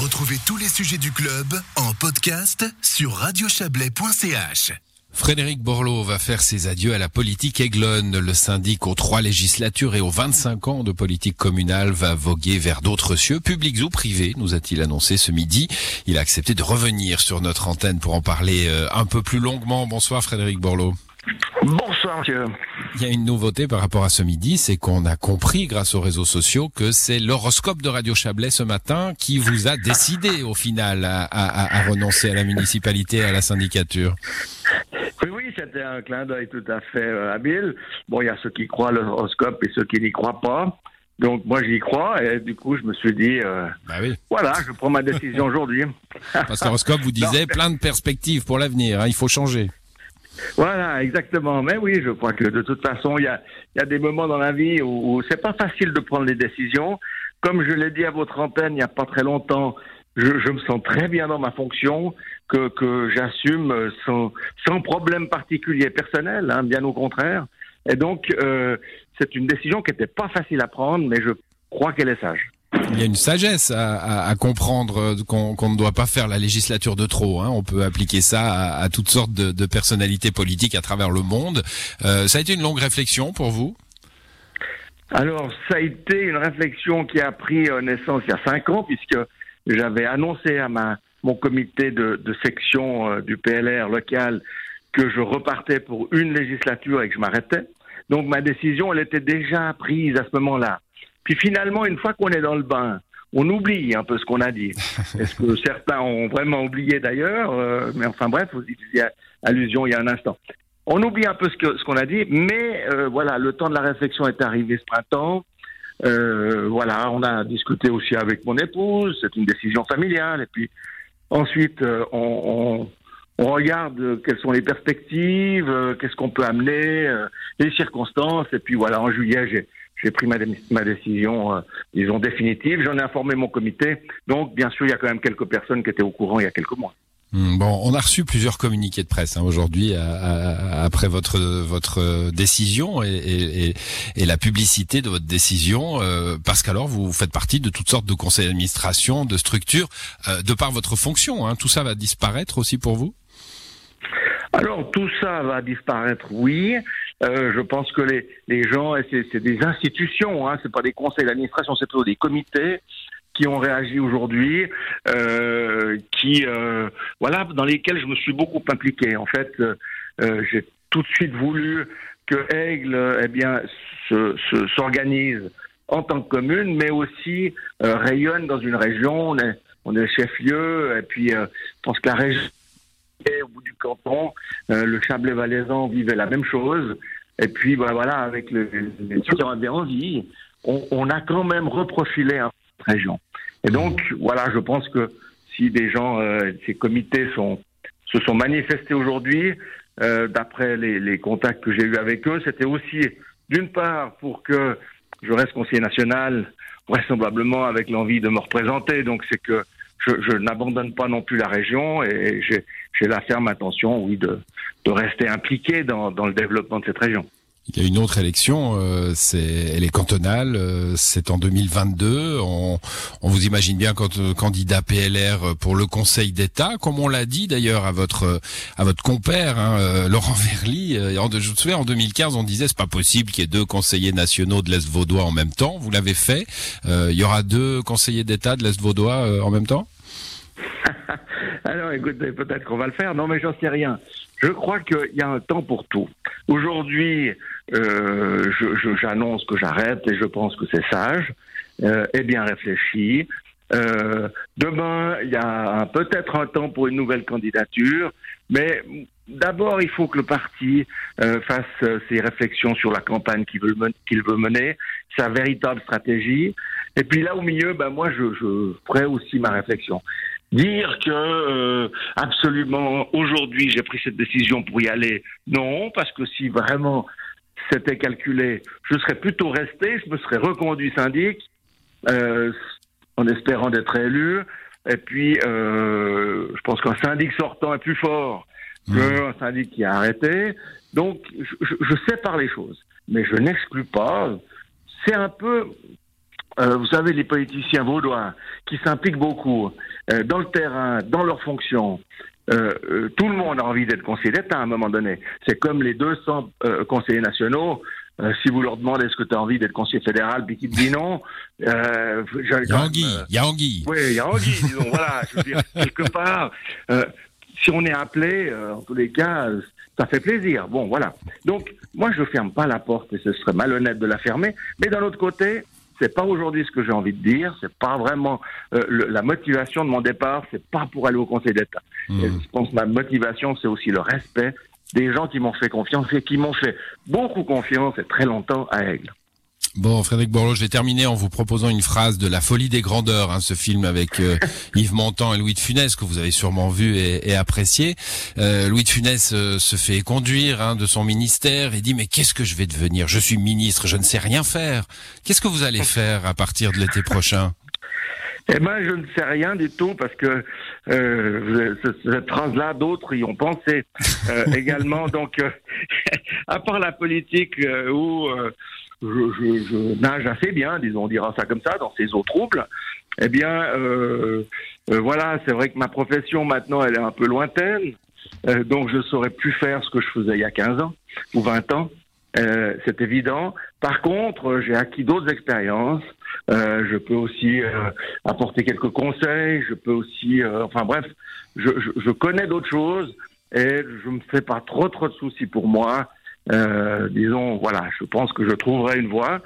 Retrouvez tous les sujets du club en podcast sur radiochablais.ch. Frédéric Borloo va faire ses adieux à la politique aiglonne. Le syndic aux trois législatures et aux 25 ans de politique communale va voguer vers d'autres cieux, publics ou privés, nous a-t-il annoncé ce midi. Il a accepté de revenir sur notre antenne pour en parler euh, un peu plus longuement. Bonsoir Frédéric Borloo. Bonsoir, monsieur. Il y a une nouveauté par rapport à ce midi, c'est qu'on a compris grâce aux réseaux sociaux que c'est l'horoscope de Radio Chablais ce matin qui vous a décidé au final à, à renoncer à la municipalité et à la syndicature. Oui, oui, c'était un clin d'œil tout à fait euh, habile. Bon, il y a ceux qui croient à l'horoscope et ceux qui n'y croient pas. Donc moi j'y crois et du coup je me suis dit euh, bah oui. voilà je prends ma décision aujourd'hui. Parce que l'horoscope vous disait plein de perspectives pour l'avenir, hein, il faut changer. Voilà, exactement. Mais oui, je crois que de toute façon, il y a, y a des moments dans la vie où, c'est pas facile de prendre les décisions. Comme je l'ai dit à votre antenne il n'y a pas très longtemps, je, je, me sens très bien dans ma fonction, que, que j'assume sans, sans problème particulier personnel, hein, bien au contraire. Et donc, euh, c'est une décision qui n'était pas facile à prendre, mais je crois qu'elle est sage. Il y a une sagesse à, comprendre qu'on ne doit pas faire la législature de trop. Hein. On peut appliquer ça à, toutes sortes de, personnalités politiques à travers le monde. Euh, ça a été une longue réflexion pour vous? Alors, ça a été une réflexion qui a pris naissance il y a cinq ans, puisque j'avais annoncé à mon comité de, de section euh, du PLR local que je repartais pour une législature et que je m'arrêtais. Donc ma décision, elle était déjà prise à ce moment-là. Puis finalement, une fois qu'on est dans le bain, on oublie un peu ce qu'on a dit. Est-ce que certains ont vraiment oublié d'ailleurs euh, Mais enfin bref, vous y faisiez allusion il y a un instant. On oublie un peu ce qu'on ce a dit, mais euh, voilà, le temps de la réflexion est arrivé ce printemps. Euh, voilà, on a discuté aussi avec mon épouse, c'est une décision familiale, et puis ensuite on, on, on, regarde quelles sont les perspectives, qu'est-ce qu'on peut amener, les circonstances, et puis voilà, en juillet j'ai pris ma, ma décision, euh, disons, définitive. J'en ai informé mon comité. Donc, bien sûr, il y a quand même quelques personnes qui étaient au courant il y a quelques mois. Mmh, bon, on a reçu plusieurs communiqués de presse hein, aujourd'hui après votre votre décision et, et, et, la publicité de votre décision, euh, parce qu'alors vous faites partie de toutes sortes de conseils d'administration, de structures, euh, de par votre fonction. Hein, tout ça va disparaître aussi pour vous? Alors tout ça va disparaître, oui. Euh, je pense que les, les gens, c'est des institutions, hein, c'est pas des conseils d'administration, c'est plutôt des comités qui ont réagi aujourd'hui, euh, qui euh, voilà, dans lesquels je me suis beaucoup impliqué. En fait, euh, j'ai tout de suite voulu que Aigle, eh bien, s'organise se, en tant que commune, mais aussi euh, rayonne dans une région. On est, on est chef-lieu, et puis je pense que la région au bout du canton, euh, le Chablais-Valaisan vivait la même chose. Et puis bah, voilà, avec le, les gens qui avaient envie, on, a quand même reprofilé un région. Et donc voilà, je pense que si des gens, euh, ces comités se sont manifestés aujourd'hui, euh, d'après les, les, contacts que j'ai eus avec eux, c'était aussi d'une part pour que je reste conseiller national, vraisemblablement avec l'envie de me représenter. Donc c'est que je, je n'abandonne pas non plus la région et j'ai la ferme intention, oui, de, de rester impliqué dans, dans le développement de cette région. Il y a une autre élection, euh, c'est elle est cantonale, euh, c'est en 2022. On, on, vous imagine bien quand euh, candidat PLR pour le Conseil d'État, comme on l'a dit d'ailleurs à votre à votre compère hein, Laurent Verly. En, je me souviens en 2015, on disait c'est pas possible qu'il y ait deux conseillers nationaux de l'Est vaudois en même temps. Vous l'avez fait. il y aura deux conseillers d'État de l'Est vaudois en même temps? Alors écoutez, peut-être qu'on va le faire. Non, mais j'en sais rien. Je crois qu'il y a un temps pour tout. Aujourd'hui, euh, j'annonce que j'arrête et je pense que c'est sage euh, et bien réfléchi. Euh, demain, il y a peut-être un temps pour une nouvelle candidature, mais d'abord, il faut que le parti euh, fasse ses réflexions sur la campagne qu'il veut, qu'il veut mener, sa véritable stratégie. Et puis là, au milieu, ben moi, je, je ferai aussi ma réflexion. Dire que euh, absolument aujourd'hui j'ai pris cette décision pour y aller, non, parce que si vraiment c'était calculé, je serais plutôt resté, je me serais reconduit syndic euh, en espérant d'être élu. Et puis, euh, je pense qu'un syndic sortant est plus fort qu'un syndic qui a arrêté. Donc, je, je sépare les choses, mais je n'exclus pas. C'est un peu, euh, vous savez, les politiciens vaudois qui s'impliquent beaucoup. euh, dans le terrain, dans leurs fonctions, euh, tout le monde a envie d'être conseiller d'État à un moment donné. C'est comme les 200 euh, conseillers nationaux. Si vous leur demandez est-ce que tu as envie d'être conseiller fédéral, puis qu'ils te disent non, euh, Il y a Anguille, il y a Anguille. oui, il y a Anguille, disons, voilà, je veux dire, quelque part, si on est appelé, en tous les cas, ça fait plaisir. Bon, voilà. Donc, moi, je ferme pas la porte, et ce serait malhonnête de la fermer, mais d'un autre côté, c'est pas aujourd'hui ce que j'ai envie de dire, c'est pas vraiment euh, le- la motivation de mon départ, c'est pas pour aller au Conseil d'État. Mmh. Je pense que ma motivation, c'est aussi le respect des gens qui m'ont fait confiance et qui m'ont fait beaucoup confiance et très longtemps à Aigle. Bon, Frédéric Borloo, je vais terminer en vous proposant une phrase de La Folie des Grandeurs, hein, ce film avec euh, Yves Montand et Louis de Funès que vous avez sûrement vu et, et apprécié. Euh, Louis de Funès euh, se fait conduire hein, de son ministère et dit mais qu'est-ce que je vais devenir? Je suis ministre, je ne sais rien faire. Qu'est-ce que vous allez faire à partir de l'été prochain? Eh ben, je ne sais rien du tout parce que euh, ce- cette phrase-là, d'autres y ont pensé euh, également. Donc, euh, à part la politique euh, où euh, je, je- je nage assez bien, disons, on dira ça comme ça, dans ces eaux troubles, eh bien, euh, euh, voilà, c'est vrai que ma profession maintenant, elle est un peu lointaine. Euh, donc, je saurais plus faire ce que je faisais il y a 15 ans ou 20 ans. Euh, c'est évident. Par contre, j'ai acquis d'autres expériences. Euh, je peux aussi euh, apporter quelques conseils. Je peux aussi, enfin bref, je, je, je connais d'autres choses et je me fais pas trop trop de soucis pour moi. Euh, disons, voilà, je pense que je trouverai une voie.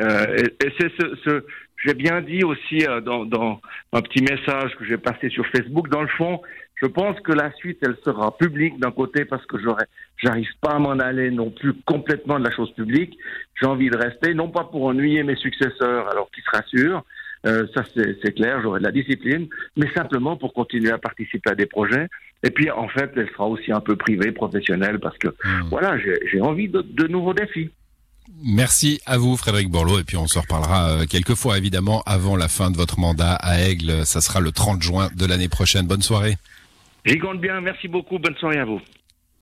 Euh, et et c'est ce, ce j'ai bien dit aussi euh, dans, dans un petit message que j'ai passé sur Facebook. Dans le fond, je pense que la suite, elle sera publique d'un côté parce que j'aurais, j'arrive pas à m'en aller non plus complètement de la chose publique. J'ai envie de rester, non pas pour ennuyer mes successeurs, alors qu'ils se rassurent, euh, ça c'est, clair, j'aurai de la discipline, mais simplement pour continuer à participer à des projets. Et puis en fait, elle sera aussi un peu privée, professionnelle, parce que Hmm. voilà, j'ai, envie de, de nouveaux défis. Merci à vous, Frédéric Borloo, et puis on se reparlera euh, quelques fois, évidemment, avant la fin de votre mandat à Aigle. Ça sera le 30 juin de l'année prochaine. Bonne soirée. J'y compte bien, merci beaucoup, bonne soirée à vous.